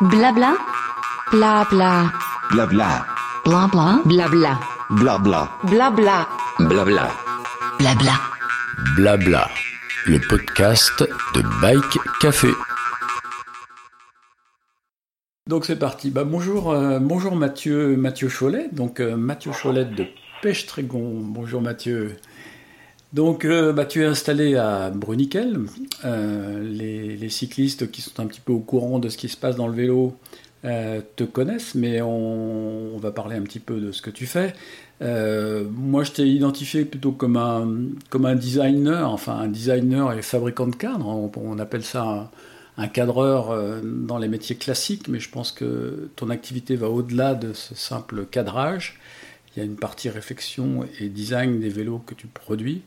Blabla. Blabla. Blabla. Blabla. Blabla. Blabla. Blabla. Blabla. Blabla. Blabla. Le podcast de Bike Café. Donc c'est parti. Bah, bonjour, euh, bonjour Mathieu, Mathieu Cholet. Donc euh, Mathieu Cholet de Pêche Trégon. Bonjour Mathieu. Donc euh, bah, tu es installé à Bruniquel. Euh, les, cyclistes qui sont un petit peu au courant de ce qui se passe dans le vélo euh, te connaissent, mais on, va parler un petit peu de ce que tu fais. Moi, je t'ai identifié plutôt comme un, designer, enfin un designer et fabricant de cadres. On, appelle ça un, cadreur dans les métiers classiques, mais je pense que ton activité va au-delà de ce simple cadrage. Il y a une partie réflexion et design des vélos que tu produis.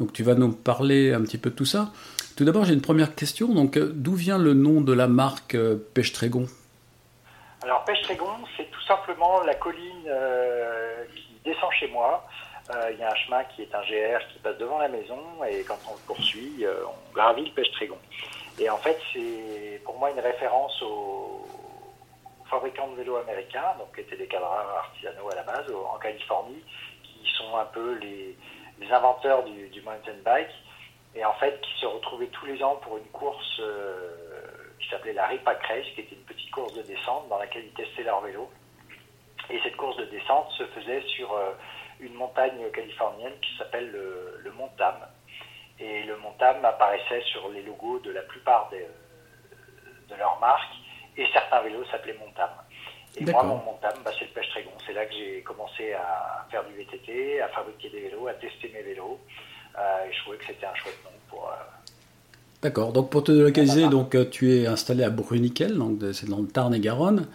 Donc tu vas nous parler un petit peu de tout ça. Tout d'abord, j'ai une première question. Donc, euh, d'où vient le nom de la marque euh, Pêche Trégon Alors Pêche-Trégon, c'est tout simplement la colline euh, qui descend chez moi. Il y a un chemin qui est un GR qui passe devant la maison et quand on le poursuit, on gravit le Pêche-Trégon. Et en fait, c'est pour moi une référence aux fabricants de vélos américains, donc qui étaient des cadreurs artisanaux à la base en Californie, qui sont un peu les, inventeurs du, mountain bike et en fait qui se retrouvaient tous les ans pour une course euh, qui s'appelait la Ripac Race, qui était une petite course de descente dans laquelle ils testaient leur vélo. Et cette course de descente se faisait sur euh, une montagne californienne qui s'appelle le, le Mont Tam. Et le Mont Tam apparaissait sur les logos de la plupart des, de leurs marques, et certains vélos s'appelaient Mont Tam. Et moi, mon Mont Tam, bah, c'est le Pêche Trégon. C'est là que j'ai commencé à faire du VTT, à fabriquer des vélos, à tester mes vélos. Euh, et je trouvais que c'était un chouette nom pour, euh, D'accord. Donc pour te localiser, donc euh, tu es installé à Bruniquel, donc c'est dans le Tarn et Garonne.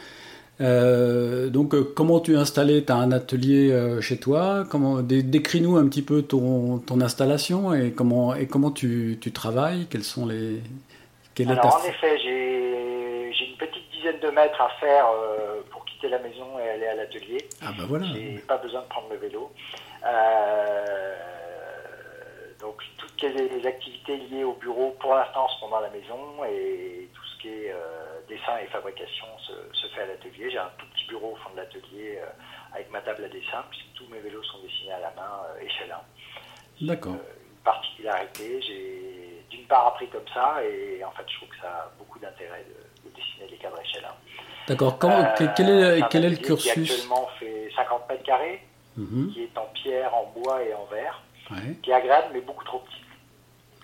Euh, donc comment tu es installé? Tu as un atelier chez toi Comment dé- décris-nous un petit peu ton, ton installation et comment et comment tu, tu travailles? Quels sont les quelle est Alors ta- en effet, j'ai mètres à faire euh, pour quitter la maison et aller à l'atelier. Ah bah voilà. J'ai pas besoin de prendre le vélo. Euh, donc toutes les, les activités liées au bureau pour l'instant se font dans la maison et tout ce qui est euh, dessin et fabrication se, se fait à l'atelier. J'ai un tout petit bureau au fond de l'atelier avec ma table à dessin puisque tous mes vélos sont dessinés à la main échelle 1 D'accord. une particularité. J'ai d'une part appris comme ça et en fait je trouve que ça a beaucoup d'intérêt de dessiner les cadres échelle 1. D'accord. Euh, quel, est quel est le atelier Qui cursus actuellement fait 50 mètres carrés, Mhm. qui est en pierre, en bois et en verre, Ouais. qui est agréable mais beaucoup trop petit.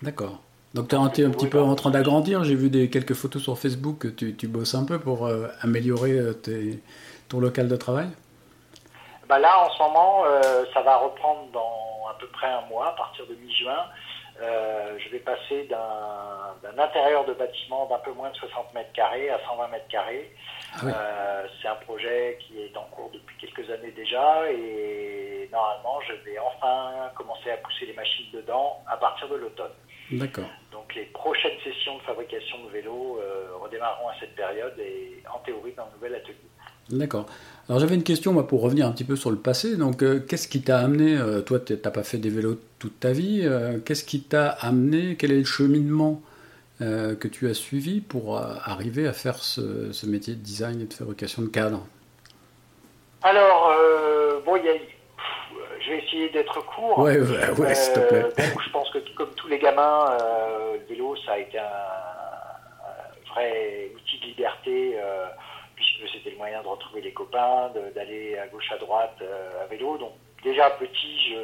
D'accord. Donc tu es un, petit- un petit peu en train d'agrandir. J'ai vu des quelques photos sur Facebook. Tu, tu bosses un peu pour euh, améliorer euh, tes- ton local de travail. Bah là, en ce moment, euh, ça va reprendre dans à peu près un mois, à partir de mi-juin. Euh, je vais passer d'un intérieur de bâtiment d'un peu moins de 60 mètres carrés à 120 mètres carrés. Ah oui. Euh, C'est un projet qui est en cours depuis quelques années déjà et normalement, je vais enfin commencer à pousser les machines dedans à partir de l'automne. D'accord. Donc les prochaines sessions de fabrication de vélos euh, redémarreront à cette période et en théorie dans le nouvel atelier. D'accord. Alors j'avais une question moi, pour revenir un petit peu sur le passé. Donc euh, qu'est-ce qui t'a amené euh, Toi, tu n'as pas fait des vélos toute ta vie. euh, qu'est-ce qui t'a amené Quel est le cheminement que tu as suivi pour arriver à faire ce, ce métier de design et de fabrication de cadres? Alors, bon, il y a, pff, je vais essayer d'être court. Ouais, ouais, ouais, s'il te plaît. Bon, je pense que comme tous les gamins, le vélo, ça a été un, un vrai outil de liberté, c'était le moyen de retrouver les copains, d'aller à gauche, à droite euh, à vélo. Donc, déjà petit,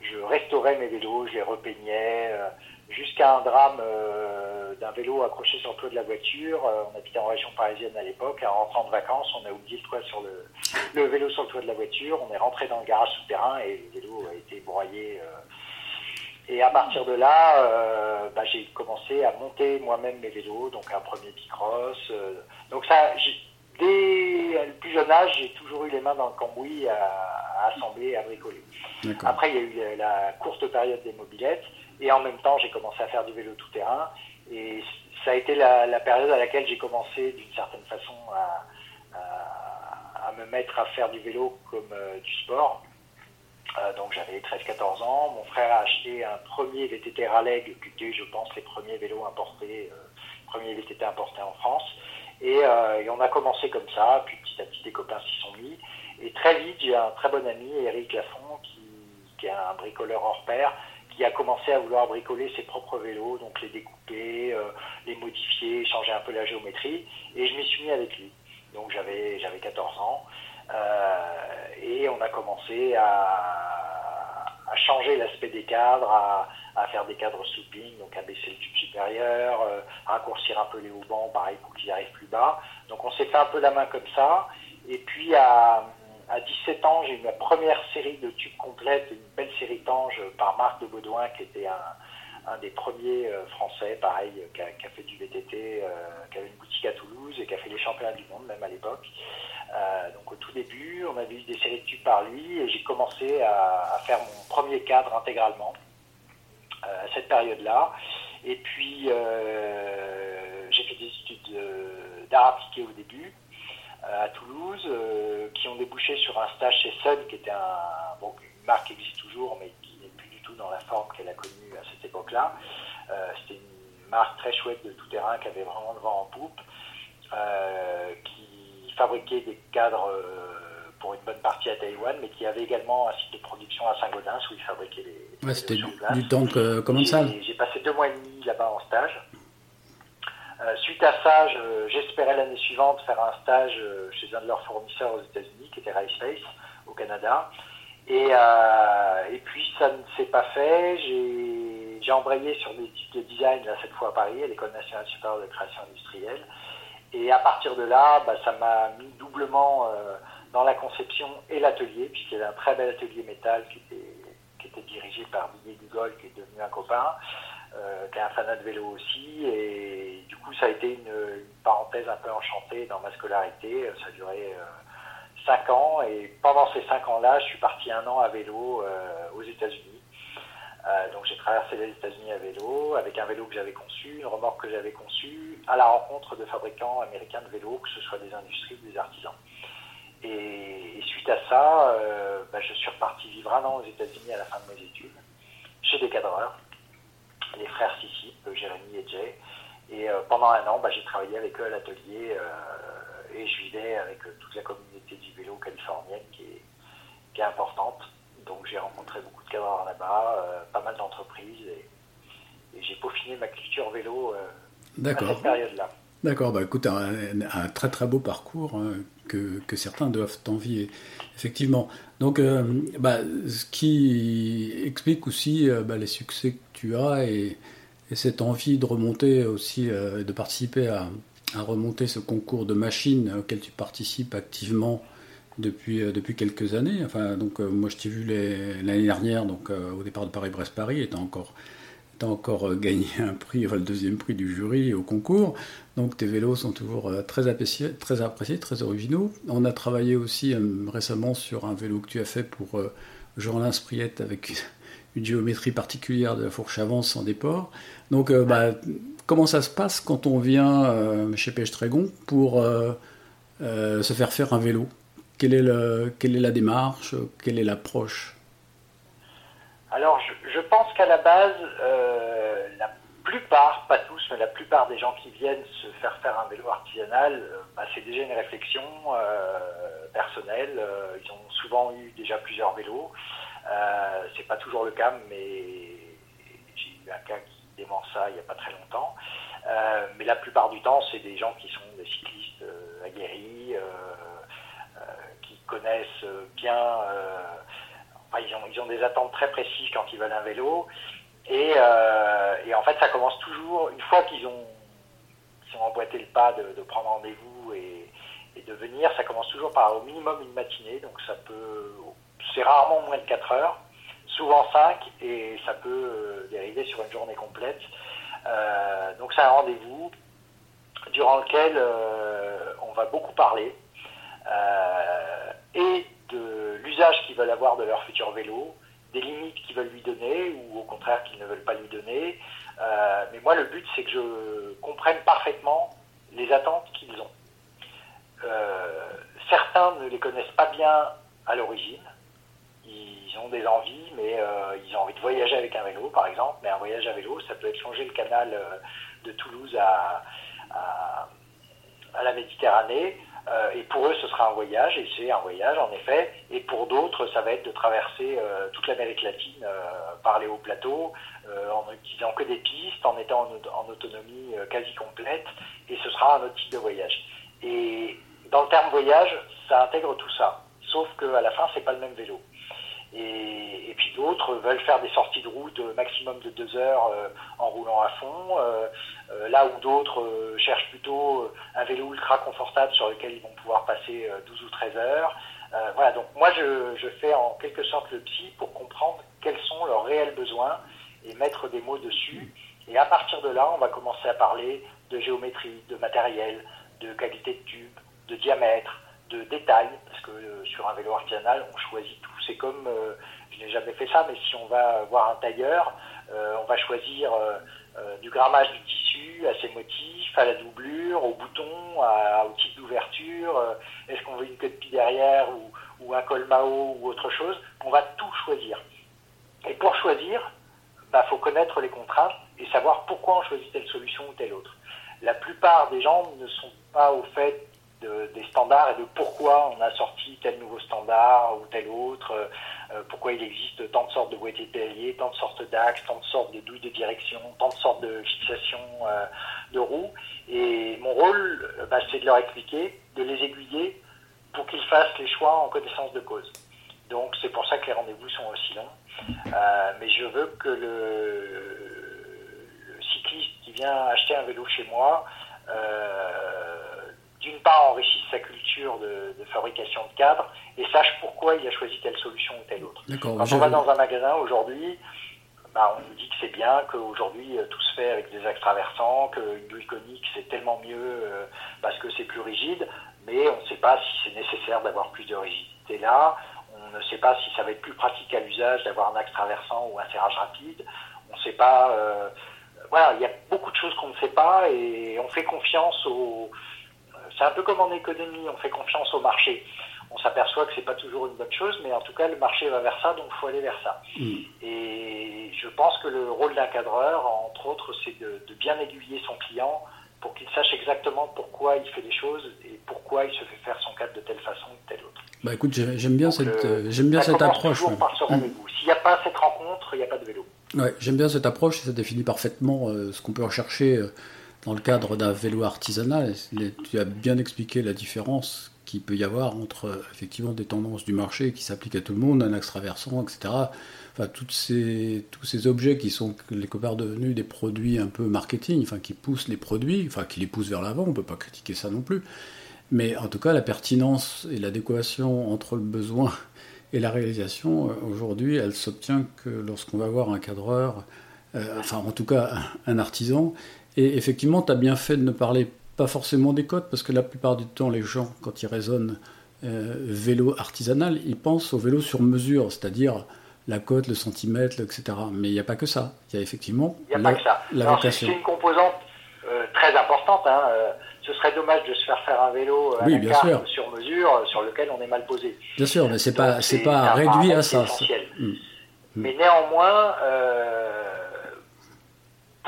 je, restaurais mes vélos, je les repeignais, euh, jusqu'à un drame euh, d'un vélo accroché sur le toit de la voiture. On habitait en région parisienne à l'époque. En rentrant de vacances, on a oublié le toit sur le, vélo sur le toit de la voiture. On est rentré dans le garage souterrain et le vélo a été broyé. et à partir de là, bah, j'ai commencé à monter moi-même mes vélos, donc un premier bicross. euh. donc ça, dès le plus jeune âge, j'ai toujours eu les mains dans le cambouis à, à assembler, à bricoler. Après, il y a eu la, courte période des mobilettes. Et en même temps, j'ai commencé à faire du vélo tout-terrain. Et ça a été la, la période à laquelle j'ai commencé, d'une certaine façon, à, à- à me mettre à faire du vélo comme euh, du sport. Euh, donc j'avais 13-14 ans. Mon frère a acheté un premier VTT Raleigh, qui était, je pense, les premiers vélos importés, euh, premiers VTT importés en France. Et Et, et, on a commencé comme ça, puis petit à petit des copains s'y sont mis. Et très vite, j'ai un très bon ami, Eric Lafont, qui, qui est un bricoleur hors pair, qui a commencé à vouloir bricoler ses propres vélos, donc les découper, euh, les modifier, changer un peu la géométrie. Et je m'y suis mis avec lui. Donc j'avais 14 ans. Euh, et on a commencé à, à changer l'aspect des cadres, à, faire des cadres souping, donc à baisser le tube supérieur, euh, raccourcir un peu les haubans, pareil pour qu'ils arrivent plus bas. Donc on s'est fait un peu la main comme ça. Et puis à, à 17 ans, j'ai eu ma première série de tubes complètes, une belle série Tange par Marc de Baudouin, qui était un, un des premiers euh, français, pareil, qui a, qui a, fait du VTT, euh, qui avait une boutique à Toulouse et qui a fait les championnats du monde, même à l'époque. Euh, donc au tout début, on avait eu des séries de tubes par lui et j'ai commencé à, faire mon premier cadre intégralement euh, à cette période-là. Et puis, euh, j'ai fait des études d'art appliqué au début à Toulouse, euh, qui ont débouché sur un stage chez Sun, qui était une marque qui existe toujours, mais qui n'est plus du tout dans la forme qu'elle a connue époque-là. Euh, C'était une marque très chouette de tout terrain qui avait vraiment le vent en poupe, euh, qui fabriquait des cadres pour une bonne partie à Taïwan, mais qui avait également un site de production à Saint-Gaudens où ils fabriquaient les. Ouais, c'était du, temps que, comment ça J'ai passé deux mois et demi là-bas en stage. Euh, suite à ça, j'espérais l'année suivante faire un stage euh, chez un de leurs fournisseurs aux États-Unis, qui était Railspace, au Canada. Et, euh, et puis ça ne s'est pas fait. J'ai embrayé sur des études de design, là, cette fois à Paris, à l'École nationale supérieure de création industrielle. Et à partir de là, bah, ça m'a mis doublement euh, dans la conception et l'atelier, puisqu'il y avait un très bel atelier métal qui était, qui était dirigé par Didier Dugol, qui est devenu un copain euh, qui est un fanat de vélo aussi. Et du coup, ça a été une, parenthèse un peu enchantée dans ma scolarité. Ça a duré euh, 5 ans. Et pendant ces 5 ans-là, je suis parti un an à vélo aux États-Unis. Euh, donc j'ai traversé les États-Unis à vélo, avec un vélo que j'avais conçu, une remorque que j'avais conçue, à la rencontre de fabricants américains de vélos, que ce soit des industries ou des artisans. Et, suite à ça, euh, bah, je suis reparti vivre un an aux États-Unis à la fin de mes études, chez des cadreurs, les frères Sissip, Jérémy et Jay. Et euh, pendant un an, bah, j'ai travaillé avec eux à l'atelier euh, et je vivais avec toute la communauté du vélo californienne qui est importante. Donc j'ai rencontré beaucoup de cadreurs là-bas, euh, pas mal d'entreprises et, et j'ai peaufiné ma culture vélo à cette période-là. D'accord, bah écoute, un, un, très très beau parcours hein, que, que, certains doivent envier, effectivement. Donc, euh, bah, ce qui explique aussi euh, bah, les succès que tu as et, et, cette envie de remonter aussi, euh, de participer à, à, remonter ce concours de machines auquel tu participes activement depuis, depuis quelques années. Enfin, donc, moi je t'ai vu l'année dernière, donc au départ de Paris-Brest-Paris, étant encore tu as encore gagné un prix, le deuxième prix du jury au concours. Donc tes vélos sont toujours très appréciés, très, originaux. On a travaillé aussi euh, récemment sur un vélo que tu as fait pour euh, Jean Spriette avec une géométrie particulière de la fourche avance sans déport. Donc euh, bah, comment ça se passe quand on vient euh, chez Pêche Trégon pour euh, se faire faire un vélo? Quelle est, la démarche Quelle est l'approche? Alors, je, pense qu'à la base, euh, la plupart, pas tous, mais la plupart des gens qui viennent se faire faire un vélo artisanal, euh, bah, c'est déjà une réflexion euh, personnelle. Ils ont souvent eu déjà plusieurs vélos. c'est pas toujours le cas, mais j'ai eu un cas qui dément ça il n'y a pas très longtemps. mais la plupart du temps, c'est des gens qui sont des cyclistes aguerris, connaissent bien Enfin, ils, ont, ils ont des attentes très précises quand ils veulent un vélo. Et, euh, et en fait, ça commence toujours, une fois qu'ils ont, qu ont emboîté le pas de, de prendre rendez-vous et, et, de venir, ça commence toujours par au minimum une matinée. Donc ça peut, c'est rarement moins de 4 heures, souvent 5, et ça peut euh, dériver sur une journée complète. Euh, donc c'est un rendez-vous durant lequel euh, on va beaucoup parler. Euh, et de l'usage qu'ils veulent avoir de leur futur vélo, des limites qu'ils veulent lui donner ou au contraire qu'ils ne veulent pas lui donner. Euh, mais moi, le but, c'est que je comprenne parfaitement les attentes qu'ils ont. Euh, certains ne les connaissent pas bien à l'origine. Ils ont des envies, mais euh, ils ont envie de voyager avec un vélo, par exemple. Mais un voyage à vélo, ça peut être changer le canal de Toulouse à, la Méditerranée. Euh, et pour eux, ce sera un voyage, et c'est un voyage en effet. Et pour d'autres, ça va être de traverser euh, toute l'Amérique latine par les hauts plateaux, en n'utilisant que des pistes, en étant en, en autonomie quasi complète. Et ce sera un autre type de voyage. Et dans le terme voyage, ça intègre tout ça. Sauf qu'à la fin, c'est pas le même vélo. Et, puis d'autres veulent faire des sorties de route maximum de deux heures euh, en roulant à fond. Euh, euh, là où d'autres cherchent plutôt un vélo ultra confortable sur lequel ils vont pouvoir passer 12 ou 13 heures. voilà, donc moi je, je, fais en quelque sorte le psy pour comprendre quels sont leurs réels besoins et mettre des mots dessus. Et à partir de là, on va commencer à parler de géométrie, de matériel, de qualité de tube, de diamètre, de détails, parce que euh, sur un vélo artisanal, on choisit tout. C'est comme, euh, je n'ai jamais fait ça, mais si on va voir un tailleur, euh, on va choisir du grammage du tissu, à ses motifs, à la doublure, au bouton, au type d'ouverture, est-ce qu'on veut une queue de pie derrière ou, un col Mao ou autre chose, on va tout choisir. Et pour choisir, il bah, faut connaître les contraintes et savoir pourquoi on choisit telle solution ou telle autre. La plupart des gens ne sont pas au fait des standards et de pourquoi on a sorti tel nouveau standard ou tel autre, euh, pourquoi il existe tant de sortes de boîtiers de tant de sortes d'axes, tant de sortes de douilles de direction, tant de sortes de fixations euh, de roues. Et mon rôle, euh, bah, c'est de leur expliquer, de les aiguiller pour qu'ils fassent les choix en connaissance de cause. Donc c'est pour ça que les rendez-vous sont aussi longs. mais je veux que le, cycliste qui vient acheter un vélo chez moi d'une part, enrichisse sa culture de, fabrication de cadres et sache pourquoi il a choisi telle solution ou telle autre. Quand on va dans un magasin aujourd'hui, bah, on nous dit que c'est bien, qu'aujourd'hui euh, tout se fait avec des axes traversants, qu'une douille conique c'est tellement mieux euh, parce que c'est plus rigide, mais on ne sait pas si c'est nécessaire d'avoir plus de rigidité là, on ne sait pas si ça va être plus pratique à l'usage d'avoir un axe traversant ou un serrage rapide, on ne sait pas. Euh, voilà, il y a beaucoup de choses qu'on ne sait pas et on fait confiance aux c'est un peu comme en économie, on fait confiance au marché. On s'aperçoit que c'est pas toujours une bonne chose, mais en tout cas, le marché va vers ça, donc il faut aller vers ça. Mm. Et je pense que le rôle d'un cadreur, entre autres, c'est de, bien aiguiller son client pour qu'il sache exactement pourquoi il fait les choses et pourquoi il se fait faire son cadre de telle façon ou de telle autre. Bah écoute, j'aime bien cette, euh, j'aime bien cette approche. Mm. S'il n'y a pas cette rencontre, il n'y a pas de vélo. Ouais, j'aime bien cette approche, ça définit parfaitement euh, ce qu'on peut rechercher. Euh, dans le cadre d'un vélo artisanal, tu as bien expliqué la différence qu'il peut y avoir entre effectivement des tendances du marché qui s'appliquent à tout le monde, un axe traversant, etc. Enfin, toutes ces, tous ces objets qui sont les copains devenus des produits un peu marketing, enfin, qui poussent les produits, enfin, qui les poussent vers l'avant, on ne peut pas critiquer ça non plus. Mais en tout cas, la pertinence et l'adéquation entre le besoin et la réalisation, euh, aujourd'hui, elle s'obtient que lorsqu'on va voir un cadreur, euh, enfin, en tout cas, un artisan, et effectivement, tu as bien fait de ne parler pas forcément des cotes, parce que la plupart du temps, les gens, quand ils raisonnent euh, vélo artisanal, ils pensent au vélo sur mesure, c'est-à-dire la cote, le centimètre, etc. Mais il n'y a pas que ça. Il y a effectivement a la, pas que ça. C'est une composante euh, très importante. Hein. Euh, ce serait dommage de se faire faire un vélo à oui, bien sûr. sur mesure sur lequel on est mal posé. Bien sûr, mais c'est pas c'est pas réduit à ça. Mm. Mm. Mais néanmoins,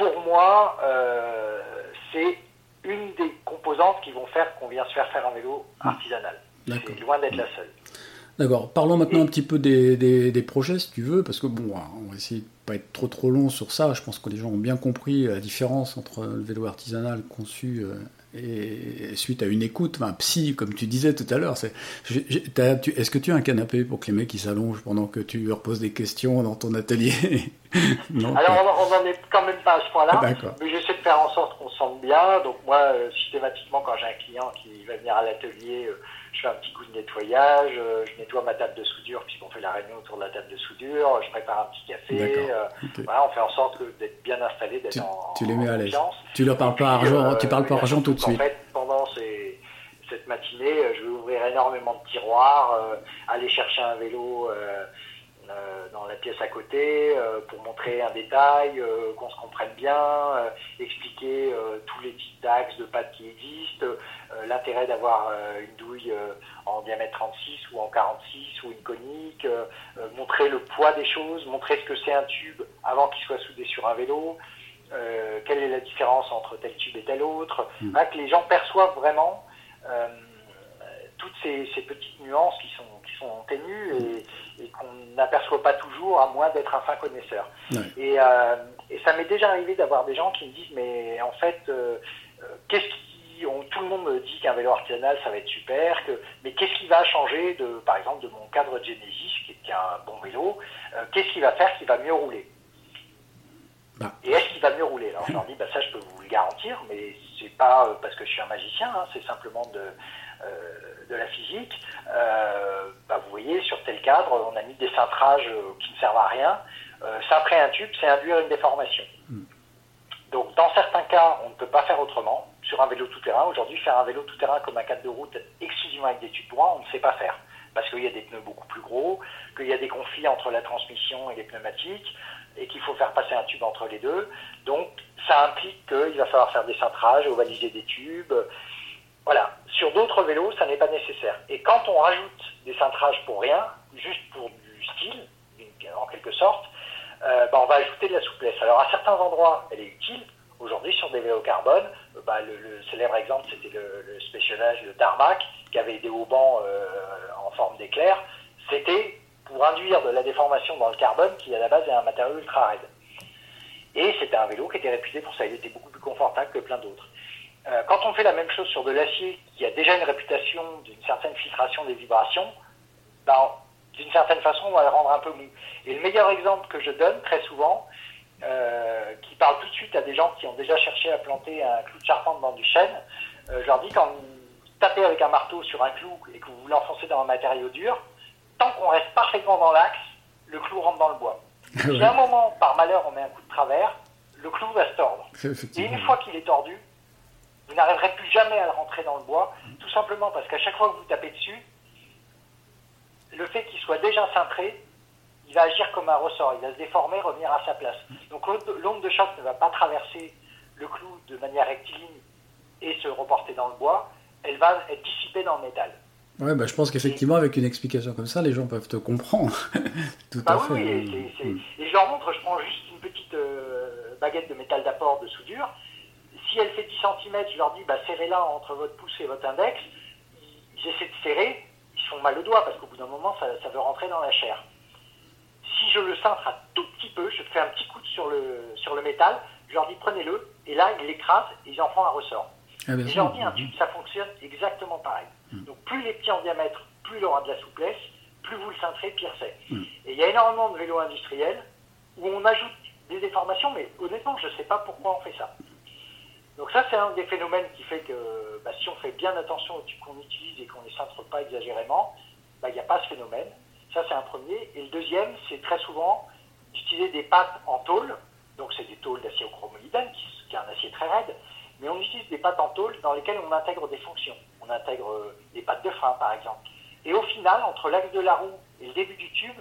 pour moi, euh, c'est une des composantes qui vont faire qu'on vient se faire faire un vélo artisanal. C'est loin d'être la seule. D'accord. Parlons maintenant un petit peu des, des, projets, si tu veux, parce que bon, on va essayer de pas être trop trop long sur ça. Je pense que les gens ont bien compris la différence entre le vélo artisanal conçu euh, et suite à une écoute, enfin psy, comme tu disais tout à l'heure, c'est, est-ce que tu as un canapé pour que les mecs s'allongent pendant que tu leur poses des questions dans ton atelier? Non, Alors on n'en est quand même pas à ce point-là, mais j'essaie de faire en sorte qu'on se sente bien. Donc moi, euh, systématiquement, quand j'ai un client qui va venir à l'atelier, euh, je fais un petit coup de nettoyage, euh, je nettoie ma table de soudure puisqu'on fait la réunion autour de la table de soudure, je prépare un petit café, euh, voilà, on fait en sorte d'être bien installé, d'être en Tu les mets à l'aise. Tu leur parles pas argent, tu parles pas euh, argent tout de suite. En fait, pendant cette matinée, je vais ouvrir énormément de tiroirs, aller chercher un vélo euh, dans la pièce à côté euh, pour montrer un détail, euh, qu'on se comprenne bien, expliquer tous les types d'axes de pattes qui existent, l'intérêt d'avoir une douille en diamètre 36 ou en 46 ou une conique, montrer le poids des choses, montrer ce que c'est un tube avant qu'il soit soudé sur un vélo. euh, quelle est la différence entre tel tube et tel autre, Mm. hein, que les gens perçoivent vraiment euh, toutes ces, ces petites nuances qui sont, qui sont ténues et, et qu'on n'aperçoit pas toujours à moins d'être un fin connaisseur. Ouais. Et, euh, et ça m'est déjà arrivé d'avoir des gens qui me disent mais en fait euh, euh, qu'est-ce qui on- tout le monde me dit qu'un vélo artisanal ça va être super que mais qu'est-ce qui va changer de par exemple de mon cadre Genesis qui est, un bon vélo euh, qu'est-ce qui va faire qu'il va mieux rouler? Bah. et est-ce qu'il va mieux rouler? Alors je leur dis bah ça je peux vous le garantir mais c'est pas parce que je suis un magicien hein, c'est simplement de de la physique Euh, bah, vous voyez sur tel cadre on a mis des cintrages euh, qui ne servent à rien euh, cintrer un tube, c'est induire une déformation. Donc, dans certains cas, on ne peut pas faire autrement. Sur un vélo tout-terrain, aujourd'hui, faire un vélo tout-terrain comme un cadre de route exclusivement avec des tubes droits, on ne sait pas faire. Parce qu'il y a des pneus beaucoup plus gros, qu'il y a des conflits entre la transmission et les pneumatiques, et qu'il faut faire passer un tube entre les deux. Donc, ça implique qu'il va falloir faire des cintrages, ovaliser des tubes. Voilà. Sur d'autres vélos, ça n'est pas nécessaire. Et quand on rajoute des cintrages pour rien, juste pour du style, en quelque sorte, euh, bah, on va ajouter de la souplesse. Alors à certains endroits, elle est utile. Aujourd'hui, sur des vélos carbone, euh, bah, le, célèbre exemple, c'était le, le Specialized, le Tarmac, qui avait des haubans euh, en forme d'éclair. C'était pour induire de la déformation dans le carbone, qui à la base est un matériau ultra raide. Et c'était un vélo qui était réputé pour ça. Il était beaucoup plus confortable que plein d'autres. Euh, quand on fait la même chose sur de l'acier, qui a déjà une réputation d'une certaine filtration des vibrations, ben, d'une certaine façon, on va le rendre un peu mou. Et le meilleur exemple que je donne très souvent, euh, qui parle tout de suite à des gens qui ont déjà cherché à planter un clou de charpente dans du chêne, euh, je leur dis quand vous tapez avec un marteau sur un clou et que vous l'enfoncez dans un matériau dur, tant qu'on reste parfaitement dans l'axe, le clou rentre dans le bois. Si à un moment, par malheur, on met un coup de travers, le clou va se tordre. Et une fois qu'il est tordu, vous n'arriverez plus jamais à le rentrer dans le bois, tout simplement parce qu'à chaque fois que vous tapez dessus, le fait qu'il soit déjà cintré, il va agir comme un ressort, il va se déformer, revenir à sa place. Donc l'onde- de choc ne va pas traverser le clou de manière rectiligne et se reporter dans le bois, elle va être dissipée dans le métal. Ouais, bah, je pense qu'effectivement, avec une explication comme ça, les gens peuvent te comprendre. Tout Bah à oui, fait. et, c'est- c'est- et je leur montre, je prends juste une petite euh, baguette de métal d'apport de soudure. Si elle fait 10 cm, je leur dis, bah, serrez-la entre votre pouce et votre index. Ils, ils essaient de serrer, ils se font mal au doigt parce qu'au bout d'un moment, ça, ça veut rentrer dans la chair. Si je le cintre un tout petit peu, je fais un petit coup sur le, sur le métal, je leur dis, prenez-le, et là, ils l'écrasent et ils en font un ressort. Ah, bien Et je leur dis, un tube, ça fonctionne exactement pareil. Donc plus il est petit en diamètre, plus il aura de la souplesse, plus vous le cintrez, pire c'est. Et il y a énormément de vélos industriels où on ajoute des déformations, mais honnêtement, je ne sais pas pourquoi on fait ça. Donc ça, c'est un des phénomènes qui fait que bah, si on fait bien attention qu'on utilise et qu'on ne cintre pas exagérément, bah, il n'y a pas ce phénomène. Ça, c'est un premier. Et le deuxième, c'est très souvent d'utiliser des pattes en tôle. Donc c'est des tôles d'acier au chromolybène, qui, qui est un acier très raide. Mais on utilise des pattes en tôle dans lesquelles on intègre des fonctions. On intègre euh, des pattes de frein, par exemple. Et au final, entre l'axe de la roue et le début du tube,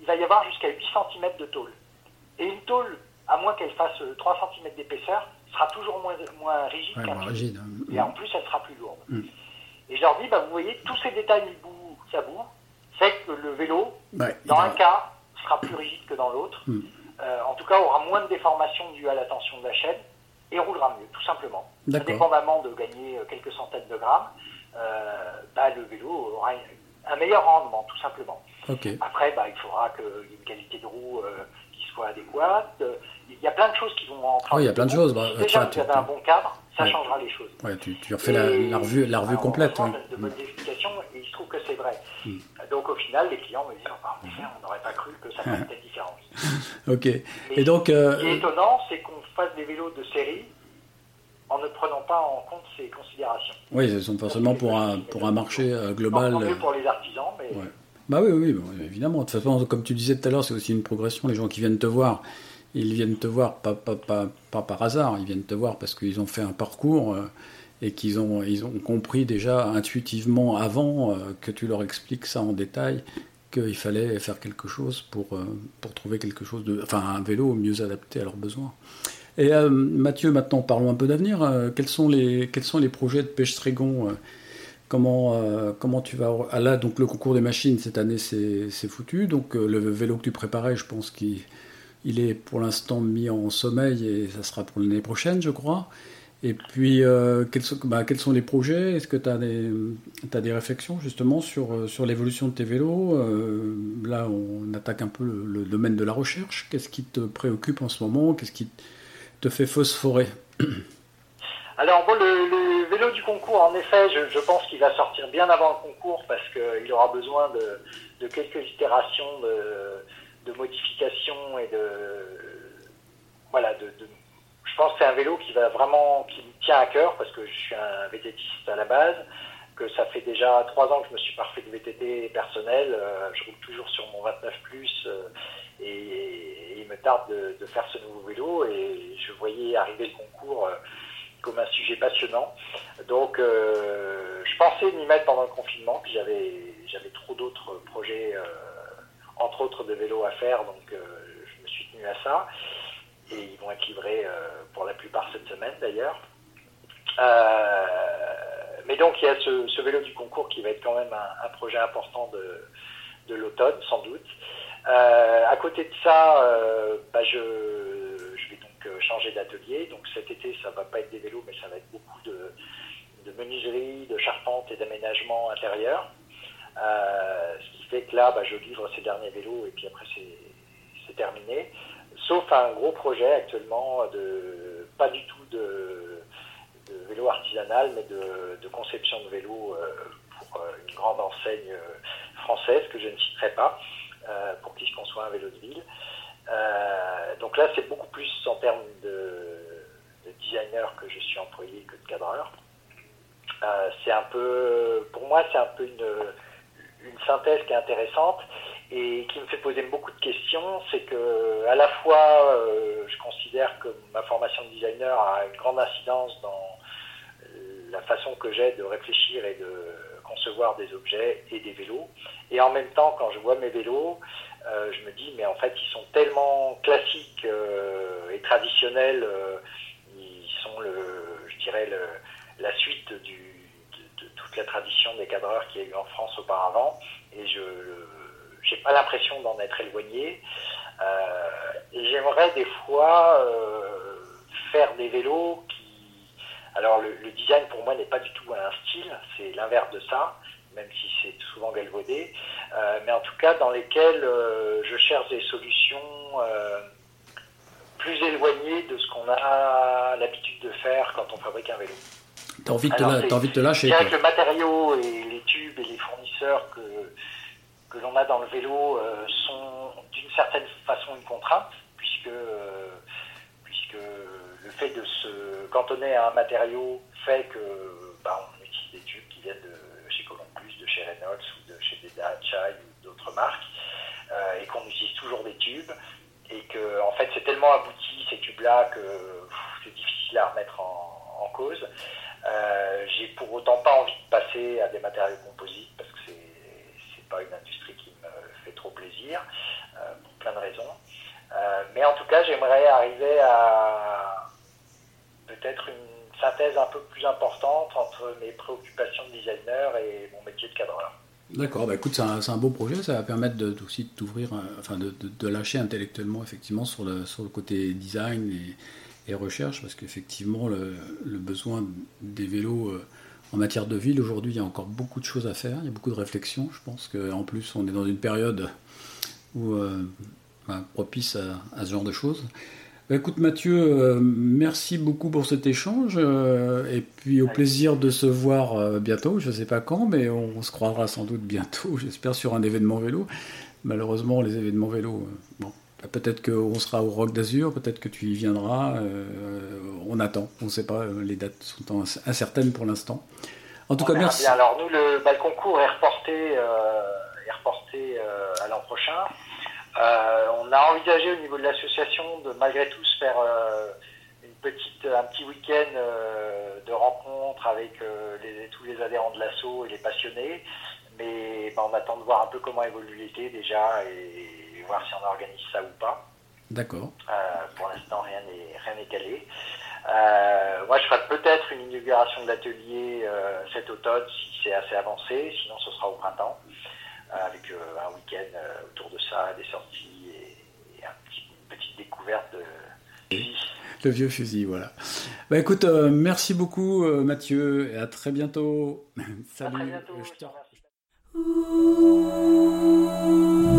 il va y avoir jusqu'à 8 cm de tôle. Et une tôle, à moins qu'elle fasse euh, 3 cm d'épaisseur, sera toujours moins, moins rigide Ouais, qu'un rigide. hein. Et en plus, elle sera plus lourde. Mm. Et je leur dis, bah, vous voyez, tous ces détails mis bout à bout, fait que le vélo, Ouais, dans va- un cas, sera plus rigide que dans l'autre. Mm. Euh, en tout cas, aura moins de déformation due à la tension de la chaîne et roulera mieux, tout simplement. Indépendamment de gagner euh, quelques centaines de grammes, euh, bah, le vélo aura un meilleur rendement, tout simplement. Après, bah, il faudra qu'il y ait une qualité de roue euh, qui soit adéquate. Euh, Il y a plein de choses qui vont entrer. Oui, il y a en plein de choses. Bah, déjà, enfin, vous tu- avez un bon cadre, ça Ouais. changera les choses. Ouais, tu, tu refais la, Et- la revue, la revue alors, complète. de, de bonnes explications et il se trouve que c'est vrai. Mm. Donc au final, les clients me disent, Ah, en effet, on n'aurait pas cru que ça fasse cette différence. Ok. Et donc, Ce qui est euh, étonnant, c'est qu'on fasse des vélos de série en ne prenant pas en compte ces considérations. oui, ils sont forcément pour un, pour un marché euh, global. Mieux euh, pour les artisans, mais Ouais. Bah oui, oui, oui, évidemment. De toute façon, comme tu disais tout à l'heure, c'est aussi une progression. Les gens qui viennent te voir, ils viennent te voir pas, pas, pas, pas par hasard, ils viennent te voir parce qu'ils ont fait un parcours euh, et qu'ils ont, ils ont compris déjà intuitivement avant euh, que tu leur expliques ça en détail qu'il fallait faire quelque chose pour, euh, pour trouver quelque chose de. Enfin, un vélo mieux adapté à leurs besoins. Et Mathieu, maintenant parlons un peu d'avenir. Quels, sont les, quels sont les projets de Pêche Trégon Comment, comment tu vas. Ah là, donc le concours des machines, cette année, c'est foutu. Donc le vélo que tu préparais, je pense qu'il il est pour l'instant mis en sommeil et ça sera pour l'année prochaine, je crois. Et puis, euh, quels, sont, bah, quels, sont, les projets? Est-ce que tu as, des réflexions justement sur, euh, sur l'évolution de tes vélos? Euh, Là, on attaque un peu le, domaine de la recherche. Qu'est-ce qui te préoccupe en ce moment? Qu'est-ce qui te fait phosphorer? Alors, le, vélo du concours, en effet, je, pense qu'il va sortir bien avant le concours parce qu'il aura besoin de, quelques itérations de modifications et de. Voilà, de, je pense que c'est un vélo qui va vraiment, qui me tient à cœur parce que je suis un VTTiste à la base, que ça fait déjà trois ans que je me suis parfait de VTT personnel. Euh, je roule toujours sur mon 29 plus euh, et, il me tarde de, faire ce nouveau vélo et je voyais arriver le concours euh, comme un sujet passionnant. Donc, je pensais m'y mettre pendant le confinement, puis j'avais j'avais trop d'autres projets, entre autres de vélos à faire, donc je me suis tenu à ça et ils vont être livrés euh, pour la plupart cette semaine d'ailleurs. Euh, mais donc il y a ce, vélo du concours qui va être quand même un, projet important de, l'automne sans doute. Euh, à côté de ça, euh, bah je, vais donc changer d'atelier. Donc cet été, ça va pas être des vélos, mais ça va être beaucoup de, de menuiserie, de charpente et d'aménagement intérieur. Euh, là, bah, je livre ces derniers vélos et puis après c'est terminé sauf un gros projet actuellement de pas du tout de, vélo artisanal, mais de, conception de vélo euh, pour euh, une grande enseigne euh, française que je ne citerai pas, pour qui je conçois un vélo de ville. Donc là, c'est beaucoup plus en termes de, de, designer que je suis employé que de cadreur. C'est un peu, pour moi, c'est un peu une, une synthèse qui est intéressante et qui me fait poser beaucoup de questions, c'est que à la fois euh, je considère que ma formation de designer a une grande incidence dans la façon que j'ai de réfléchir et de concevoir des objets et des vélos, et en même temps quand je vois mes vélos, euh, je me dis mais en fait ils sont tellement classiques euh, et traditionnels, euh, ils sont le, je dirais le, la suite du, toute la tradition des cadreurs qui a eu en France auparavant, et je j'ai pas l'impression d'en être éloigné. Euh, j'aimerais des fois euh, faire des vélos qui. Alors le, design pour moi n'est pas du tout un style, c'est l'inverse de ça, même si c'est souvent galvaudé. Euh, mais en tout cas dans lesquels je cherche des solutions plus éloignées de ce qu'on a l'habitude de faire quand on fabrique un vélo. T'as envie, as envie de te lâcher. Avec le matériau et les tubes et les fournisseurs que que l'on a dans le vélo euh, sont d'une certaine façon une contrainte, puisque, euh, puisque le fait de se cantonner à un matériau fait que bah, on utilise des tubes qui viennent de chez Columbus, de chez Reynolds ou de chez Chai ou d'autres marques, euh, et qu'on utilise toujours des tubes, et que en fait c'est tellement abouti ces tubes-là que c'est difficile à remettre en, en cause. Euh, J'ai pour autant pas envie de passer à des matériaux composites parce que c'est pas une industrie qui me fait trop plaisir, euh, pour plein de raisons. Euh, mais en tout cas, j'aimerais arriver à peut-être une synthèse un peu plus importante entre mes préoccupations de designer et mon métier de cadreur. D'accord, bah écoute, c'est un, beau projet, ça va permettre de, aussi de enfin de, de, lâcher intellectuellement effectivement sur le, sur le côté design et, et recherche, parce qu'effectivement le, le, besoin des vélos euh, en matière de ville, aujourd'hui, il y a encore beaucoup de choses à faire, il y a beaucoup de réflexions. Je pense qu'en plus, on est dans une période où, euh, bah, propice à, à, ce genre de choses. Bah, écoute, Mathieu, euh, merci beaucoup pour cet échange. Et puis, au plaisir de se voir bientôt. Je ne sais pas quand, mais on, on, se croira sans doute bientôt, j'espère, sur un événement vélo. Malheureusement, les événements vélo, bon, Peut-être qu'on sera au Rock d'Azur, peut-être que tu y viendras. Euh, on attend, on ne sait pas, les dates sont incertaines pour l'instant. En tout on cas, merci. Bien. Alors nous, le, bah, le, concours est reporté, euh, est reporté euh, à l'an prochain. Euh, on a envisagé au niveau de l'association de malgré tout se faire euh, une petite, un petit week-end euh, de rencontres avec les, tous les adhérents de l'assaut et les passionnés. Mais bah, on attend de voir un peu comment évolue l'été déjà et, voir si on organise ça ou pas. D'accord. Euh, pour l'instant, rien n'est rien n'est calé. Euh, moi, je ferai peut-être une inauguration de l'atelier euh, cet automne si c'est assez avancé. Sinon, ce sera au printemps avec un week-end autour de ça, des sorties et, et un petit, petite découverte de vie. Le vieux fusil, voilà. Bah écoute, merci beaucoup Mathieu et à très bientôt. À très bientôt. Je